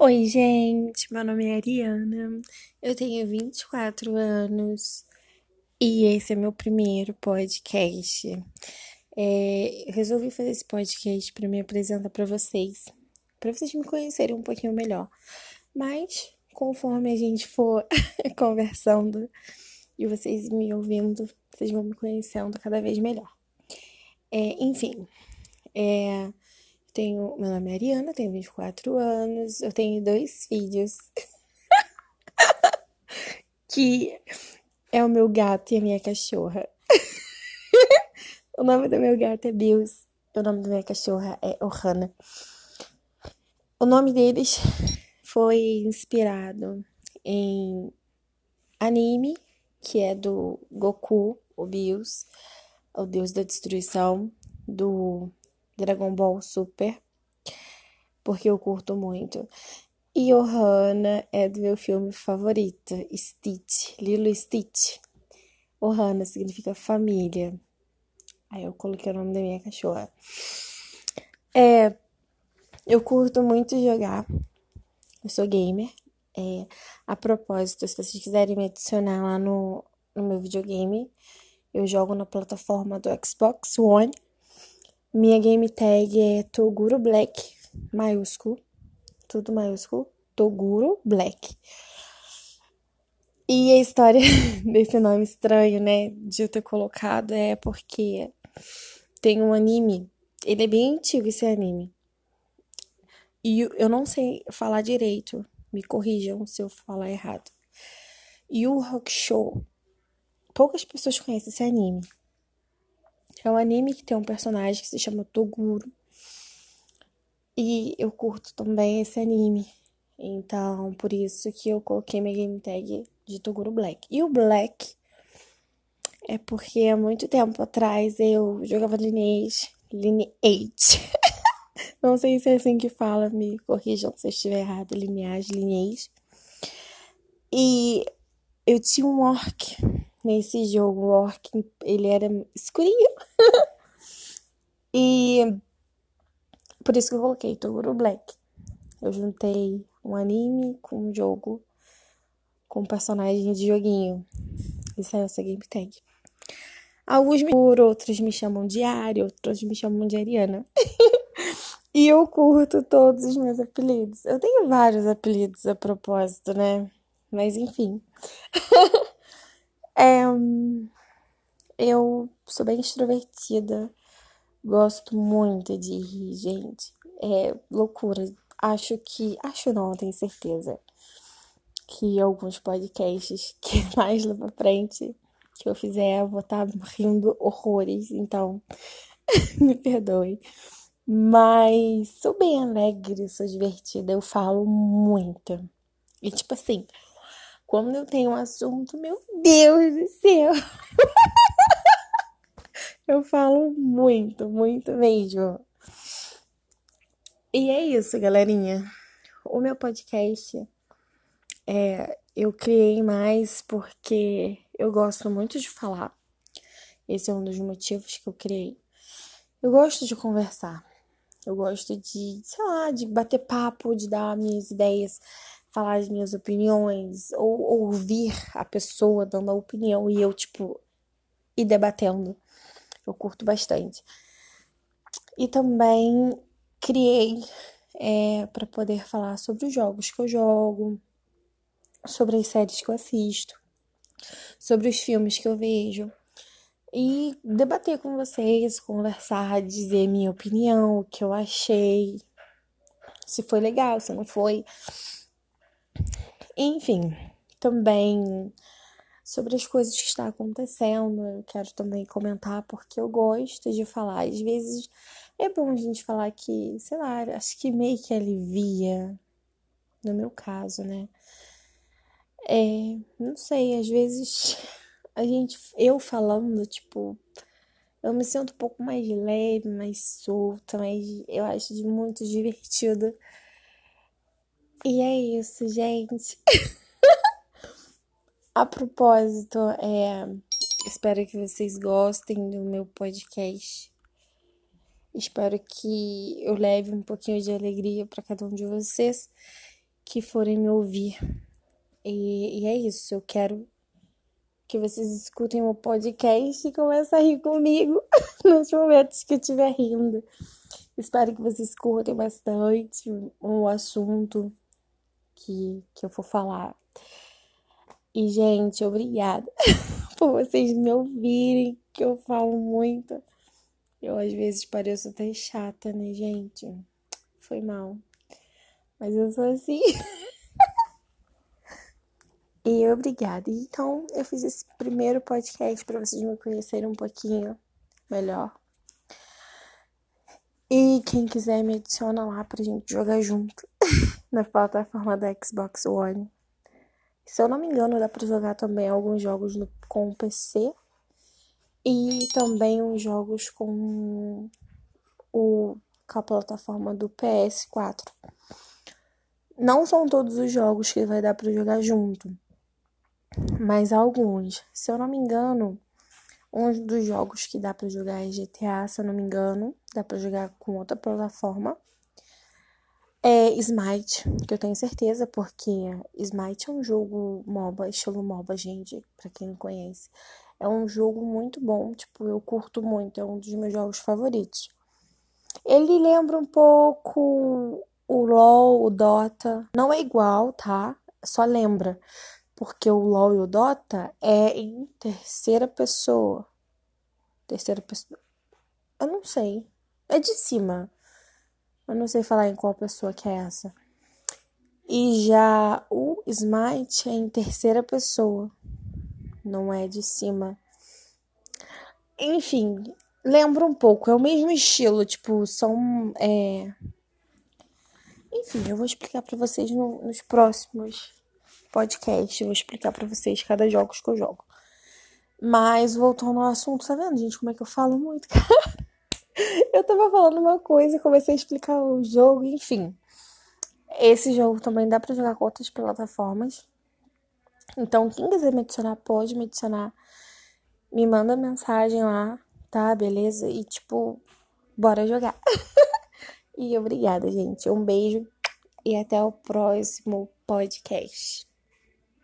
Oi, gente, meu nome é Ariana, eu tenho 24 anos e esse é meu primeiro podcast. É, resolvi fazer esse podcast para me apresentar para vocês, para vocês me conhecerem um pouquinho melhor. Mas conforme a gente for conversando e vocês me ouvindo, vocês vão me conhecendo cada vez melhor. É, enfim, é, tenho, meu nome é Ariana, tenho 24 anos, eu tenho dois filhos. que é o meu gato e a minha cachorra. o nome do meu gato é Bills, o nome da minha cachorra é Ohana. O nome deles foi inspirado em anime, que é do Goku, o Bills, o deus da destruição, do Dragon Ball Super, porque eu curto muito. E Ohana é do meu filme favorito, Stitch, Lilo Stitch. Ohana significa família. Aí eu coloquei o nome da minha cachorra. É, eu curto muito jogar. Eu sou gamer. É, a propósito, se vocês quiserem me adicionar lá no, no meu videogame, eu jogo na plataforma do Xbox One. Minha game tag é Toguro Black, maiúsculo, tudo maiúsculo, Toguro Black. E a história desse nome estranho, né, de eu ter colocado é porque tem um anime, ele é bem antigo esse anime. E eu não sei falar direito, me corrijam se eu falar errado. Yu Hakusho. Poucas pessoas conhecem esse anime. É um anime que tem um personagem que se chama Toguro. E eu curto também esse anime. Então, por isso que eu coloquei minha game tag de Toguro Black. E o Black é porque há muito tempo atrás eu jogava Lineage. Lineage. Não sei se é assim que fala, me corrijam se eu estiver errado. Lineage, Lineage. E eu tinha um orc nesse jogo. O orc, ele era escurinho. e por isso que eu coloquei Toguro Black. Eu juntei um anime com um jogo com personagem de joguinho. Isso é essa game tag. Alguns me por outros me chamam de Ari, outros me chamam de Ariana. e eu curto todos os meus apelidos. Eu tenho vários apelidos a propósito, né? Mas enfim. É, eu sou bem extrovertida, gosto muito de rir, gente. É loucura. Acho que. Acho não, tenho certeza. Que alguns podcasts que mais lá pra frente que eu fizer, eu vou estar tá rindo horrores. Então, me perdoe. Mas sou bem alegre, sou divertida, eu falo muito. E tipo assim, quando eu tenho um assunto, meu Deus do céu! eu falo muito, muito mesmo. E é isso, galerinha. O meu podcast é, eu criei mais porque eu gosto muito de falar. Esse é um dos motivos que eu criei. Eu gosto de conversar. Eu gosto de, sei lá, de bater papo, de dar minhas ideias falar as minhas opiniões, ou ouvir a pessoa dando a opinião e eu, tipo, ir debatendo. Eu curto bastante. E também criei é, para poder falar sobre os jogos que eu jogo, sobre as séries que eu assisto, sobre os filmes que eu vejo. E debater com vocês, conversar, dizer minha opinião, o que eu achei, se foi legal, se não foi. Enfim, também sobre as coisas que está acontecendo, eu quero também comentar porque eu gosto de falar. Às vezes é bom a gente falar que, sei lá, acho que meio que alivia, no meu caso, né? É, não sei, às vezes a gente, eu falando, tipo, eu me sinto um pouco mais leve, mais solta, mas eu acho muito divertido e é isso, gente. A propósito, é, espero que vocês gostem do meu podcast. Espero que eu leve um pouquinho de alegria para cada um de vocês que forem me ouvir. E, e é isso, eu quero que vocês escutem o podcast e comecem a rir comigo nos momentos que eu estiver rindo. Espero que vocês curtem bastante o assunto que, que eu for falar. E, gente, obrigada por vocês me ouvirem, que eu falo muito. Eu às vezes pareço até chata, né, gente? Foi mal. Mas eu sou assim. e obrigada. Então, eu fiz esse primeiro podcast para vocês me conhecerem um pouquinho melhor. E quem quiser me adiciona lá pra gente jogar junto na plataforma da Xbox One. Se eu não me engano, dá pra jogar também alguns jogos no, com o PC e também uns jogos com o com a plataforma do PS4. Não são todos os jogos que vai dar para jogar junto, mas alguns. Se eu não me engano, um dos jogos que dá para jogar é GTA, se eu não me engano, dá para jogar com outra plataforma. É Smite, que eu tenho certeza, porque Smite é um jogo MOBA, estilo MOBA, gente, para quem não conhece. É um jogo muito bom, tipo, eu curto muito, é um dos meus jogos favoritos. Ele lembra um pouco o LoL, o Dota. Não é igual, tá? Só lembra. Porque o LoL e o Dota é em terceira pessoa. Terceira pessoa. Eu não sei. É de cima. Eu não sei falar em qual pessoa que é essa. E já o Smite é em terceira pessoa não é de cima. Enfim, lembra um pouco, é o mesmo estilo, tipo, são. É... Enfim, eu vou explicar para vocês no, nos próximos podcasts. Eu vou explicar para vocês cada jogo que eu jogo. Mas voltando ao assunto, tá vendo, gente, como é que eu falo muito, cara? eu tava falando uma coisa e comecei a explicar o jogo, enfim. Esse jogo também dá para jogar com outras plataformas. Então, quem quiser me adicionar, pode me adicionar. Me manda mensagem lá, tá? Beleza? E, tipo, bora jogar. e obrigada, gente. Um beijo e até o próximo podcast.